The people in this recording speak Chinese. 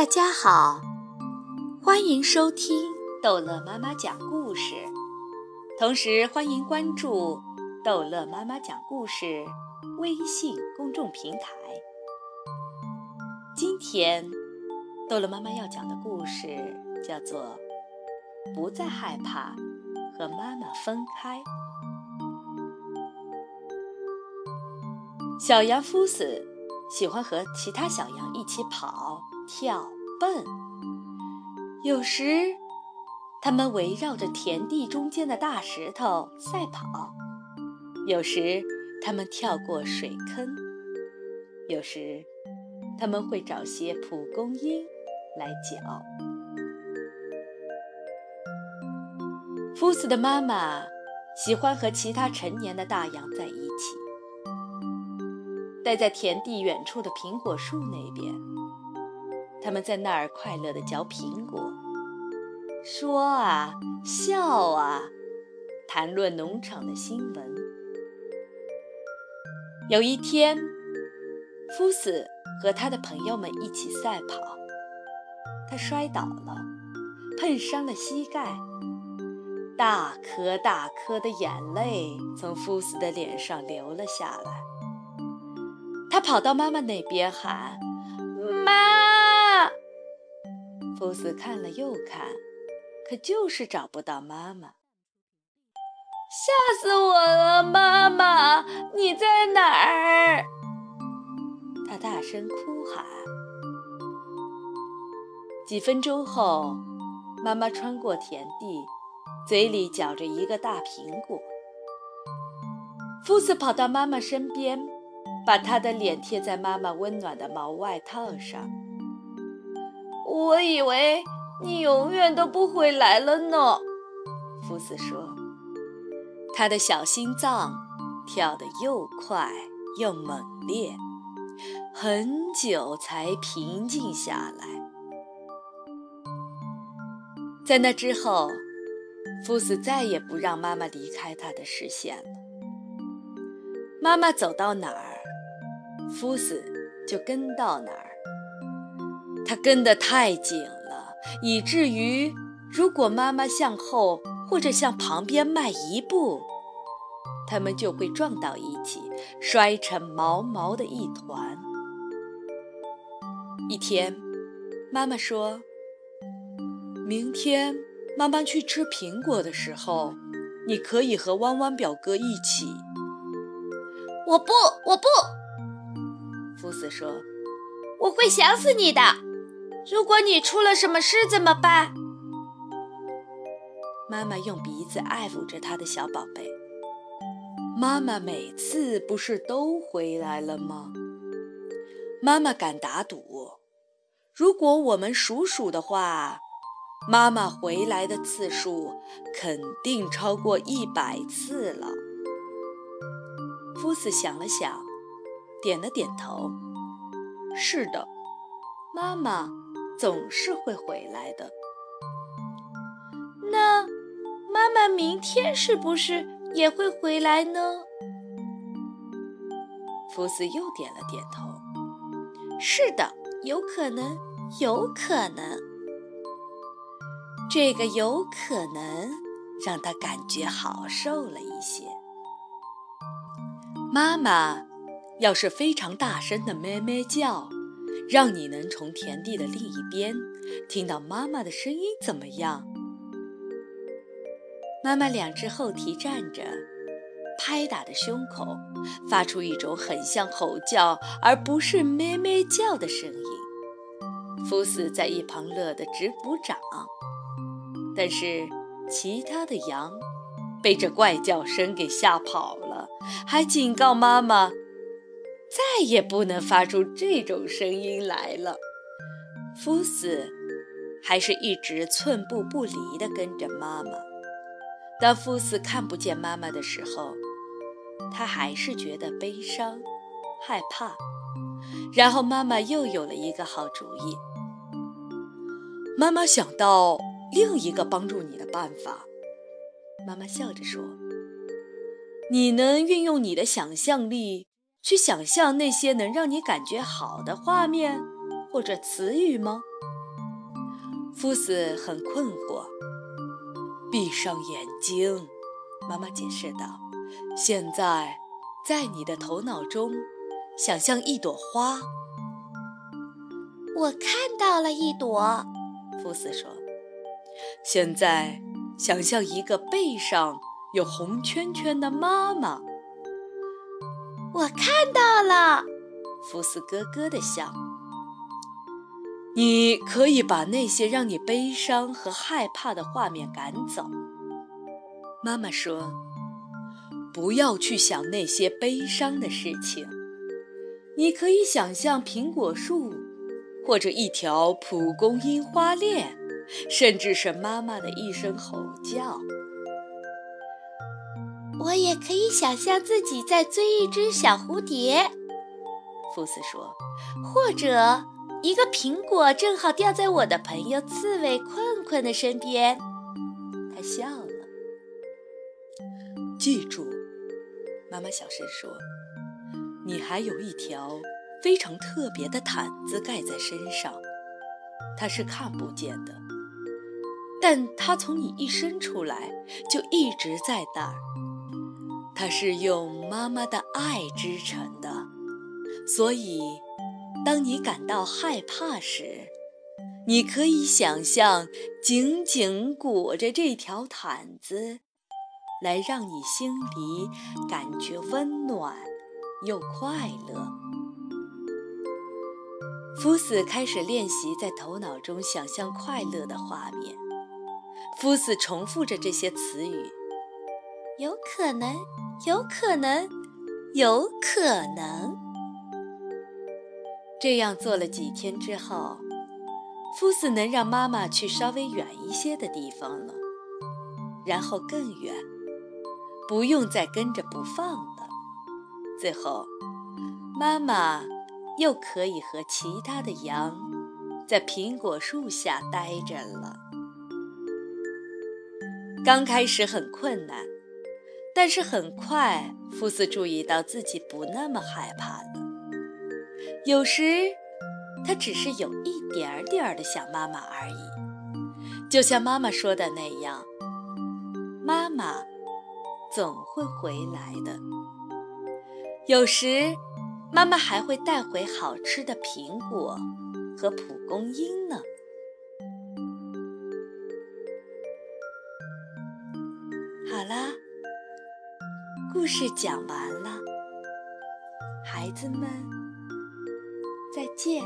大家好，欢迎收听逗乐妈妈讲故事，同时欢迎关注逗乐妈妈讲故事微信公众平台。今天逗乐妈妈要讲的故事叫做《不再害怕和妈妈分开》。小羊夫子喜欢和其他小羊一起跑、跳、笨。有时，它们围绕着田地中间的大石头赛跑；有时，它们跳过水坑；有时，他们会找些蒲公英来嚼。夫斯的妈妈喜欢和其他成年的大羊在一起。待在田地远处的苹果树那边，他们在那儿快乐地嚼苹果，说啊笑啊，谈论农场的新闻。有一天，夫斯和他的朋友们一起赛跑，他摔倒了，碰伤了膝盖，大颗大颗的眼泪从夫斯的脸上流了下来。他跑到妈妈那边喊：“妈！”福斯看了又看，可就是找不到妈妈。吓死我了！妈妈，你在哪儿？他大声哭喊。几分钟后，妈妈穿过田地，嘴里嚼着一个大苹果。福斯跑到妈妈身边。把他的脸贴在妈妈温暖的毛外套上。我以为你永远都不回来了呢，夫斯说。他的小心脏跳得又快又猛烈，很久才平静下来。在那之后，夫斯再也不让妈妈离开他的视线了。妈妈走到哪儿？夫斯就跟到哪儿，他跟得太紧了，以至于如果妈妈向后或者向旁边迈一步，他们就会撞到一起，摔成毛毛的一团。一天，妈妈说：“明天妈妈去吃苹果的时候，你可以和弯弯表哥一起。”我不，我不。福斯说：“我会想死你的。如果你出了什么事怎么办？”妈妈用鼻子爱抚着她的小宝贝。妈妈每次不是都回来了吗？妈妈敢打赌，如果我们数数的话，妈妈回来的次数肯定超过一百次了。夫子想了想。点了点头。是的，妈妈总是会回来的。那妈妈明天是不是也会回来呢？福斯又点了点头。是的，有可能，有可能。这个有可能让他感觉好受了一些。妈妈。要是非常大声的咩咩叫，让你能从田地的另一边听到妈妈的声音，怎么样？妈妈两只后蹄站着，拍打着胸口，发出一种很像吼叫而不是咩咩叫的声音。福斯在一旁乐得直鼓掌，但是其他的羊被这怪叫声给吓跑了，还警告妈妈。再也不能发出这种声音来了。福斯还是一直寸步不离地跟着妈妈。当福斯看不见妈妈的时候，他还是觉得悲伤、害怕。然后妈妈又有了一个好主意。妈妈想到另一个帮助你的办法。妈妈笑着说：“你能运用你的想象力。”去想象那些能让你感觉好的画面或者词语吗？夫斯很困惑。闭上眼睛，妈妈解释道。现在，在你的头脑中，想象一朵花。我看到了一朵，福斯说。现在，想象一个背上有红圈圈的妈妈。我看到了，福斯咯咯地笑。你可以把那些让你悲伤和害怕的画面赶走。妈妈说。不要去想那些悲伤的事情，你可以想象苹果树，或者一条蒲公英花链，甚至是妈妈的一声吼叫。我也可以想象自己在追一只小蝴蝶，福斯说，或者一个苹果正好掉在我的朋友刺猬困困的身边。他笑了。记住。妈妈小声说：“你还有一条非常特别的毯子盖在身上，它是看不见的，但它从你一伸出来就一直在那儿。它是用妈妈的爱织成的，所以当你感到害怕时，你可以想象紧紧裹着这条毯子。”来让你心里感觉温暖又快乐。夫斯开始练习在头脑中想象快乐的画面。夫斯重复着这些词语：“有可能，有可能，有可能。”这样做了几天之后，夫子能让妈妈去稍微远一些的地方了，然后更远。不用再跟着不放了。最后，妈妈又可以和其他的羊在苹果树下待着了。刚开始很困难，但是很快，福斯注意到自己不那么害怕了。有时，他只是有一点点的想妈妈而已，就像妈妈说的那样，妈妈。总会回来的。有时，妈妈还会带回好吃的苹果和蒲公英呢。好啦，故事讲完了，孩子们，再见。